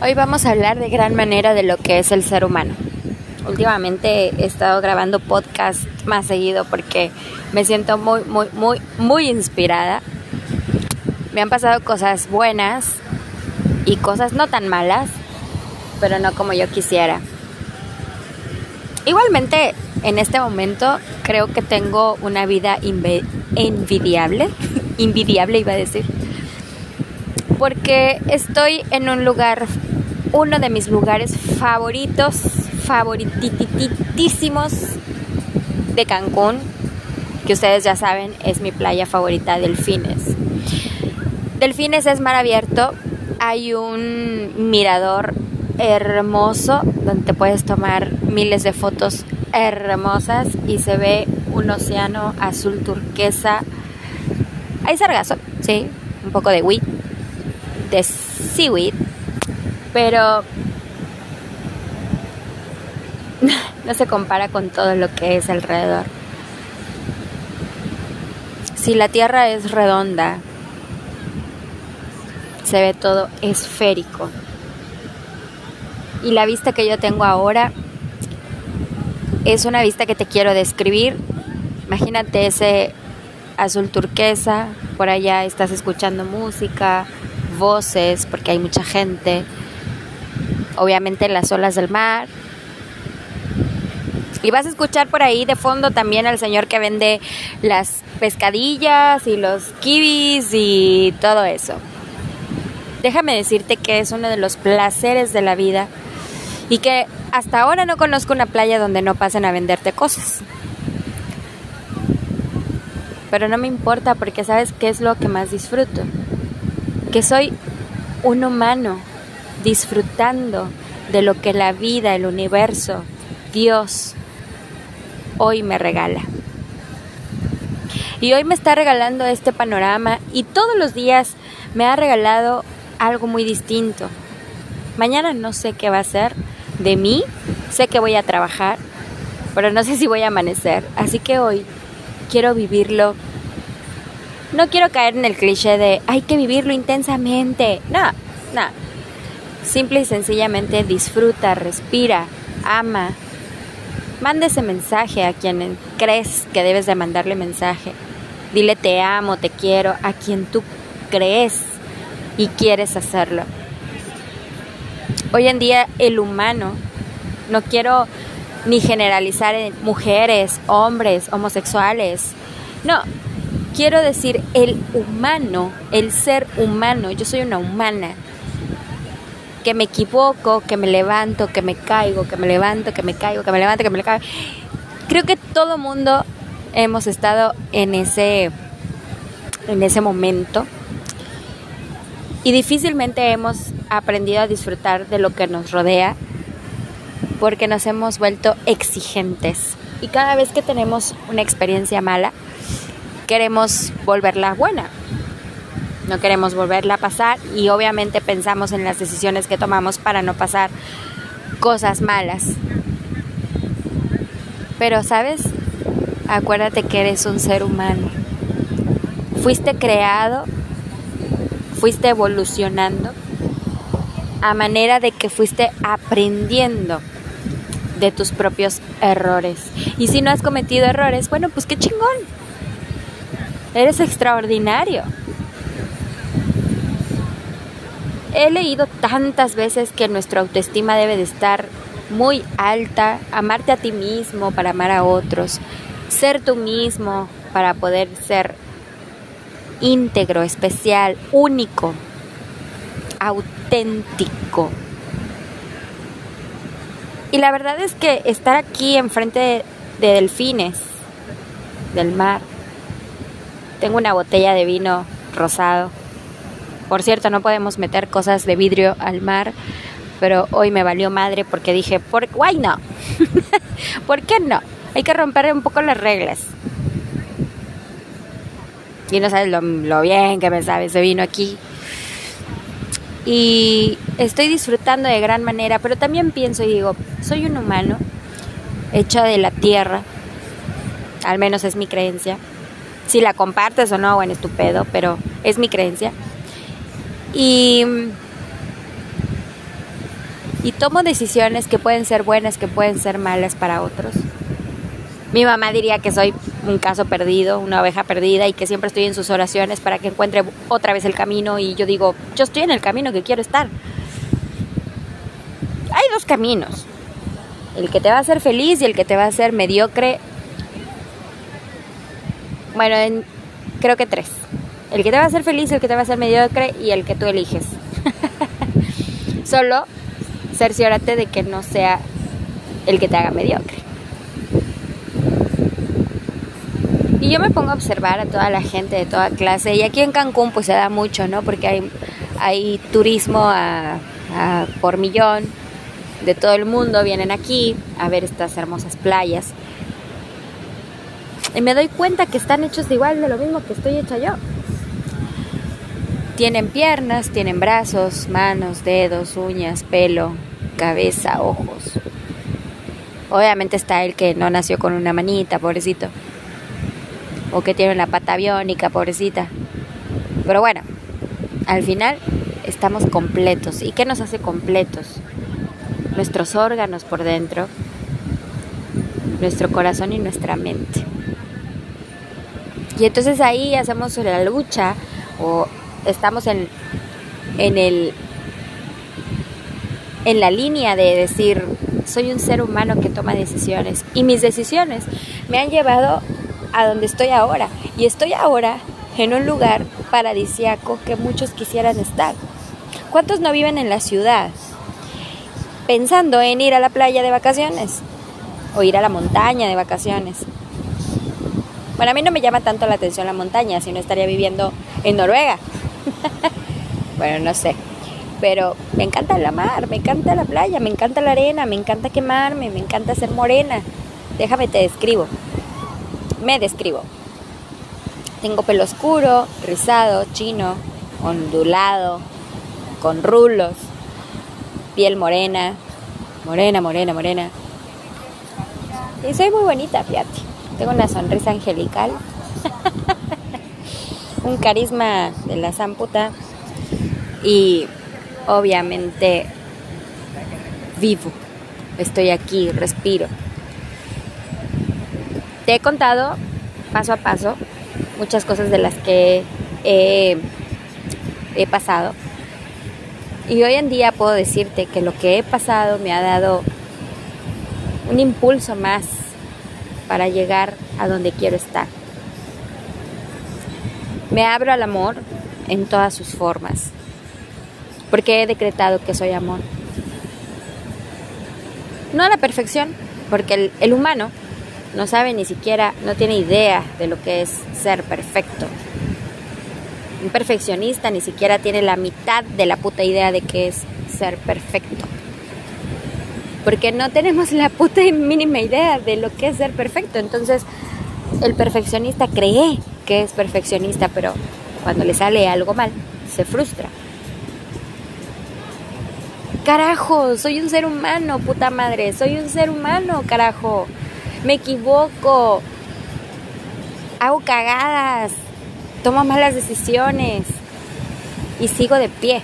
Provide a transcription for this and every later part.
Hoy vamos a hablar de gran manera de lo que es el ser humano. Últimamente he estado grabando podcast más seguido porque me siento muy, muy, muy, muy inspirada. Me han pasado cosas buenas y cosas no tan malas, pero no como yo quisiera. Igualmente, en este momento creo que tengo una vida envidiable, invidiable iba a decir, porque estoy en un lugar uno de mis lugares favoritos, favorititísimos de Cancún, que ustedes ya saben es mi playa favorita, Delfines. Delfines es mar abierto, hay un mirador hermoso donde puedes tomar miles de fotos hermosas y se ve un océano azul turquesa. Hay sargazo, sí, un poco de weed, de seaweed pero no se compara con todo lo que es alrededor. Si la Tierra es redonda, se ve todo esférico. Y la vista que yo tengo ahora es una vista que te quiero describir. Imagínate ese azul turquesa, por allá estás escuchando música, voces, porque hay mucha gente obviamente las olas del mar. Y vas a escuchar por ahí de fondo también al señor que vende las pescadillas y los kibis y todo eso. Déjame decirte que es uno de los placeres de la vida y que hasta ahora no conozco una playa donde no pasen a venderte cosas. Pero no me importa porque sabes qué es lo que más disfruto. Que soy un humano disfrutando de lo que la vida, el universo, Dios hoy me regala. Y hoy me está regalando este panorama y todos los días me ha regalado algo muy distinto. Mañana no sé qué va a ser de mí, sé que voy a trabajar, pero no sé si voy a amanecer. Así que hoy quiero vivirlo. No quiero caer en el cliché de hay que vivirlo intensamente. No, no Simple y sencillamente disfruta, respira, ama. Manda ese mensaje a quien crees que debes de mandarle mensaje. Dile te amo, te quiero a quien tú crees y quieres hacerlo. Hoy en día el humano, no quiero ni generalizar en mujeres, hombres, homosexuales. No, quiero decir el humano, el ser humano. Yo soy una humana que me equivoco, que me levanto, que me caigo, que me levanto, que me caigo, que me levanto, que me caigo. Creo que todo mundo hemos estado en ese en ese momento y difícilmente hemos aprendido a disfrutar de lo que nos rodea porque nos hemos vuelto exigentes y cada vez que tenemos una experiencia mala queremos volverla buena no queremos volverla a pasar y obviamente pensamos en las decisiones que tomamos para no pasar cosas malas. Pero, ¿sabes? Acuérdate que eres un ser humano. Fuiste creado, fuiste evolucionando a manera de que fuiste aprendiendo de tus propios errores. Y si no has cometido errores, bueno, pues qué chingón. Eres extraordinario. He leído tantas veces que nuestra autoestima debe de estar muy alta, amarte a ti mismo para amar a otros, ser tú mismo para poder ser íntegro, especial, único, auténtico. Y la verdad es que estar aquí enfrente de, de delfines, del mar, tengo una botella de vino rosado por cierto, no podemos meter cosas de vidrio al mar, pero hoy me valió madre porque dije, ¿por why no? ¿Por qué no? Hay que romper un poco las reglas. Y no sabes lo, bien que me sabes de vino aquí. Y estoy disfrutando de gran manera, pero también pienso y digo, soy un humano hecho de la tierra, al menos es mi creencia. Si la compartes o no, bueno, estupendo, pero es mi creencia. Y y tomo decisiones que pueden ser buenas, que pueden ser malas para otros. Mi mamá diría que soy un caso perdido, una oveja perdida y que siempre estoy en sus oraciones para que encuentre otra vez el camino y yo digo, yo estoy en el camino que quiero estar. Hay dos caminos, el que te va a hacer feliz y el que te va a hacer mediocre. Bueno, creo que tres. El que te va a hacer feliz, el que te va a hacer mediocre y el que tú eliges. Solo cerciórate de que no sea el que te haga mediocre. Y yo me pongo a observar a toda la gente de toda clase. Y aquí en Cancún pues se da mucho, ¿no? Porque hay, hay turismo por millón. De todo el mundo vienen aquí a ver estas hermosas playas. Y me doy cuenta que están hechos igual de lo mismo que estoy hecha yo. Tienen piernas, tienen brazos, manos, dedos, uñas, pelo, cabeza, ojos. Obviamente está el que no nació con una manita, pobrecito o que tiene la pata biónica, pobrecita. Pero bueno, al final estamos completos. ¿Y qué nos hace completos? Nuestros órganos por dentro, nuestro corazón y nuestra mente. Y entonces ahí hacemos la lucha o estamos en, en el en la línea de decir soy un ser humano que toma decisiones y mis decisiones me han llevado a donde estoy ahora. Y estoy ahora en un lugar paradisiaco que muchos quisieran estar. ¿Cuántos no viven en la ciudad pensando en ir a la playa de vacaciones? O ir a la montaña de vacaciones. Bueno, a mí no me llama tanto la atención la montaña, si no estaría viviendo en Noruega. bueno, no sé. Pero me encanta la mar, me encanta la playa, me encanta la arena, me encanta quemarme, me encanta ser morena. Déjame te describo me describo. Tengo pelo oscuro, rizado, chino, ondulado, con rulos, piel morena, morena, morena, morena. Y soy muy bonita, fíjate. Tengo una sonrisa angelical, un carisma de la zamputa y obviamente vivo. Estoy aquí, respiro. Te he contado paso a paso muchas cosas de las que he, pasado. Y hoy en día puedo decirte que lo que he pasado me ha dado un impulso más para llegar a donde quiero estar. Me abro al amor en todas sus formas, porque he decretado que soy amor. No a la perfección, porque el humano no sabe ni siquiera, no tiene idea de lo que es ser perfecto. Un perfeccionista ni siquiera tiene la mitad de la puta idea de qué es ser perfecto. Porque no tenemos la puta mínima idea de lo que es ser perfecto. Entonces, el perfeccionista cree que es perfeccionista, pero cuando le sale algo mal, se frustra. Carajo, soy un ser humano, puta madre, soy un ser humano, carajo me equivoco, hago cagadas, tomo malas decisiones y sigo de pie.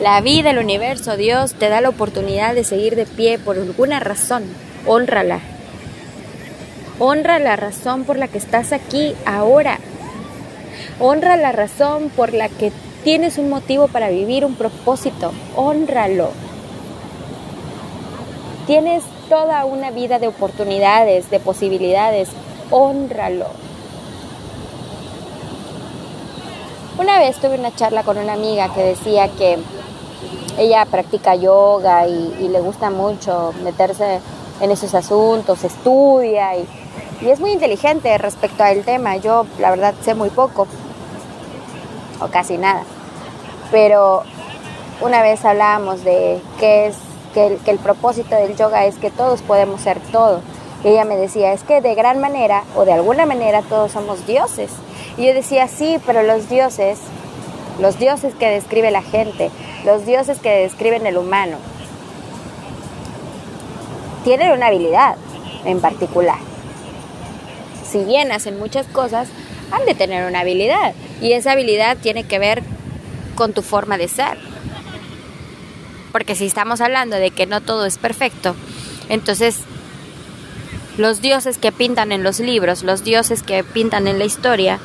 La vida, el universo, Dios te da la oportunidad de seguir de pie por alguna razón. Honrala. Honra la razón por la que estás aquí ahora. Honra la razón por la que tienes un motivo para vivir, un propósito. Honralo. Tienes toda una vida de oportunidades, de posibilidades. Honralo. Una vez tuve una charla con una amiga que decía que ella practica yoga y, le gusta mucho meterse en esos asuntos, estudia y, es muy inteligente respecto al tema. Yo la verdad sé muy poco o casi nada. Pero una vez hablábamos de qué es que el, propósito del yoga es que todos podemos ser todo. Y ella me decía, es que de gran manera o de alguna manera todos somos dioses. Y yo decía, sí, pero los dioses, los dioses que describe la gente, los dioses que describen el humano, tienen una habilidad en particular. Si bien hacen muchas cosas, han de tener una habilidad. Y esa habilidad tiene que ver con tu forma de ser Porque si estamos hablando de que no todo es perfecto, entonces los dioses que pintan en los libros, los dioses que pintan en la historia,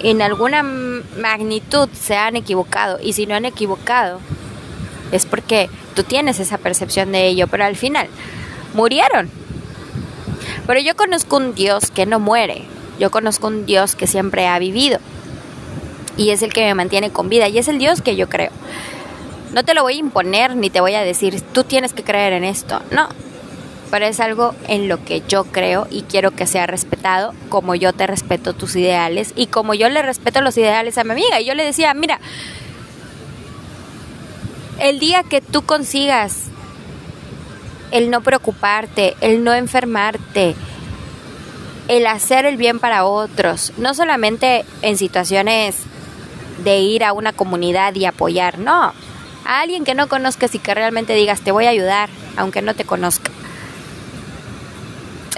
en alguna magnitud se han equivocado. Y si no han equivocado, es porque tú tienes esa percepción de ello, pero al final murieron. Pero yo conozco un Dios que no muere, yo conozco un Dios que siempre ha vivido y es el que me mantiene con vida y es el Dios que yo creo. No te lo voy a imponer ni te voy a decir, tú tienes que creer en esto. No, pero es algo en lo que yo creo y quiero que sea respetado como yo te respeto tus ideales y como yo le respeto los ideales a mi amiga. Y yo le decía, mira, el día que tú consigas el no preocuparte, el no enfermarte, el hacer el bien para otros, no solamente en situaciones de ir a una comunidad y apoyar, no, a alguien que no conozcas y que realmente digas te voy a ayudar, aunque no te conozca.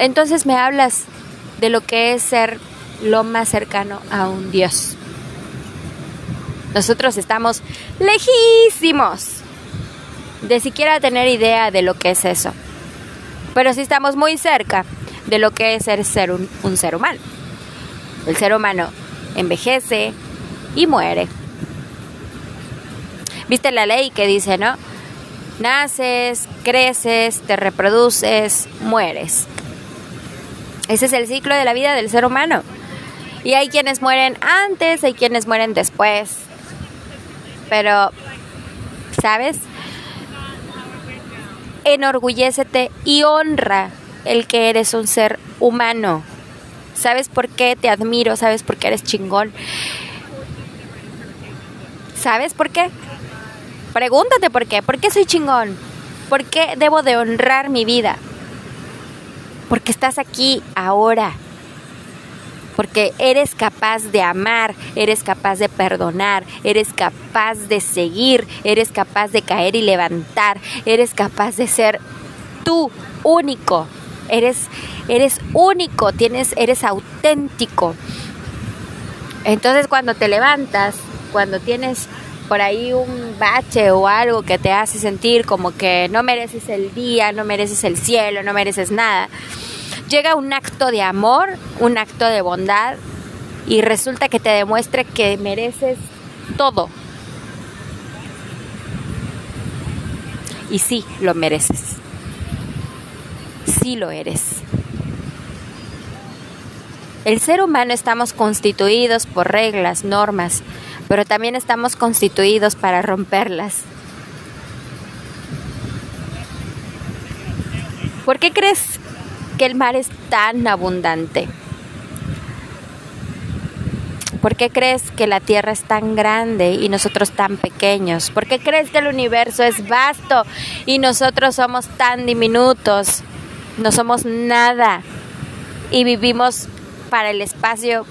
Entonces me hablas de lo que es ser lo más cercano a un Dios. Nosotros estamos lejísimos de siquiera tener idea de lo que es eso. Pero sí estamos muy cerca de lo que es ser, un, un ser humano. El ser humano envejece y muere. ¿Viste la ley que dice, no? Naces, creces, te reproduces, mueres. Ese es el ciclo de la vida del ser humano. Y hay quienes mueren antes, hay quienes mueren después. Pero, ¿sabes? Enorgullécete y honra el que eres un ser humano. ¿Sabes por qué te admiro? ¿Sabes por qué eres chingón? ¿Sabes por qué? Pregúntate por qué. ¿Por qué soy chingón? ¿Por qué debo de honrar mi vida? Porque estás aquí ahora. Porque eres capaz de amar, eres capaz de perdonar, eres capaz de seguir, eres capaz de caer y levantar, eres capaz de ser tú único. Eres eres único, tienes eres auténtico. Entonces cuando te levantas, cuando tienes por ahí un bache o algo que te hace sentir como que no mereces el día, no mereces el cielo, no mereces nada. Llega un acto de amor, un acto de bondad y resulta que te demuestre que mereces todo. Y sí, lo mereces. Sí lo eres. El ser humano estamos constituidos por reglas, normas, pero también estamos constituidos para romperlas. ¿Por qué crees que el mar es tan abundante? ¿Por qué crees que la Tierra es tan grande y nosotros tan pequeños? ¿Por qué crees que el universo es vasto y nosotros somos tan diminutos? No somos nada y vivimos para el espacio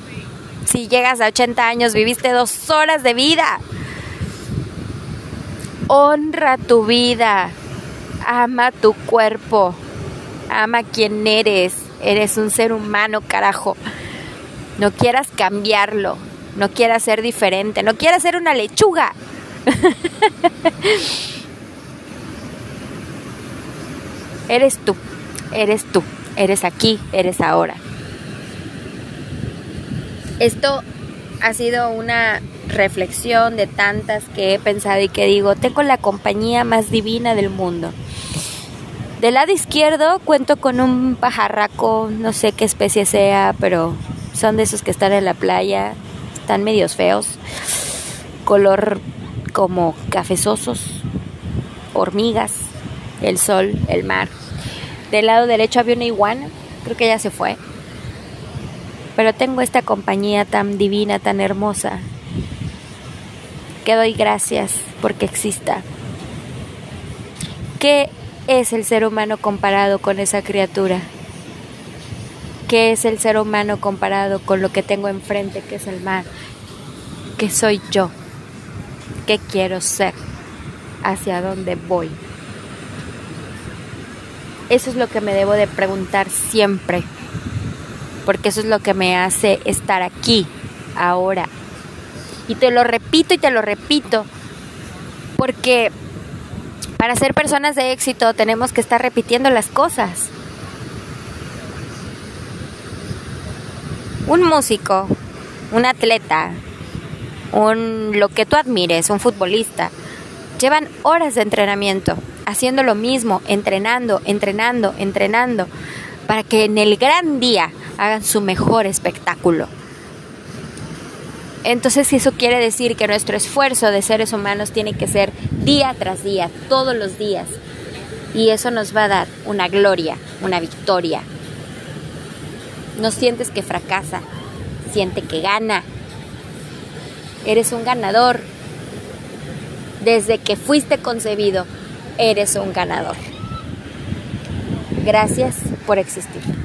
si llegas a 80 años, viviste dos horas de vida. Honra tu vida. Ama tu cuerpo. Ama quien eres. Eres un ser humano, carajo. No quieras cambiarlo. No quieras ser diferente. No quieras ser una lechuga. eres tú. Eres tú. Eres aquí. Eres ahora. Esto ha sido una reflexión de tantas que he pensado y que digo, tengo la compañía más divina del mundo. Del lado izquierdo cuento con un pajarraco, no sé qué especie sea, pero son de esos que están en la playa, están medios feos, color como cafezosos, hormigas, el sol, el mar. Del lado derecho había una iguana, creo que ya se fue pero tengo esta compañía tan divina, tan hermosa, que doy gracias porque exista. ¿Qué es el ser humano comparado con esa criatura? ¿Qué es el ser humano comparado con lo que tengo enfrente, que es el mar? ¿Qué soy yo? ¿Qué quiero ser? ¿Hacia dónde voy? Eso es lo que me debo de preguntar siempre porque eso es lo que me hace estar aquí, ahora. Y te lo repito y te lo repito, porque Para ser personas de éxito tenemos que estar repitiendo las cosas. Un músico, un atleta, un lo que tú admires, un futbolista, llevan horas de entrenamiento, haciendo lo mismo, entrenando, entrenando, entrenando, para que en el gran día hagan su mejor espectáculo. Entonces eso quiere decir que nuestro esfuerzo de seres humanos tiene que ser día tras día, todos los días. Y eso nos va a dar una gloria, una victoria. No sientes que fracasa, siente que gana. Eres un ganador. Desde que fuiste concebido, eres un ganador. Gracias por existir.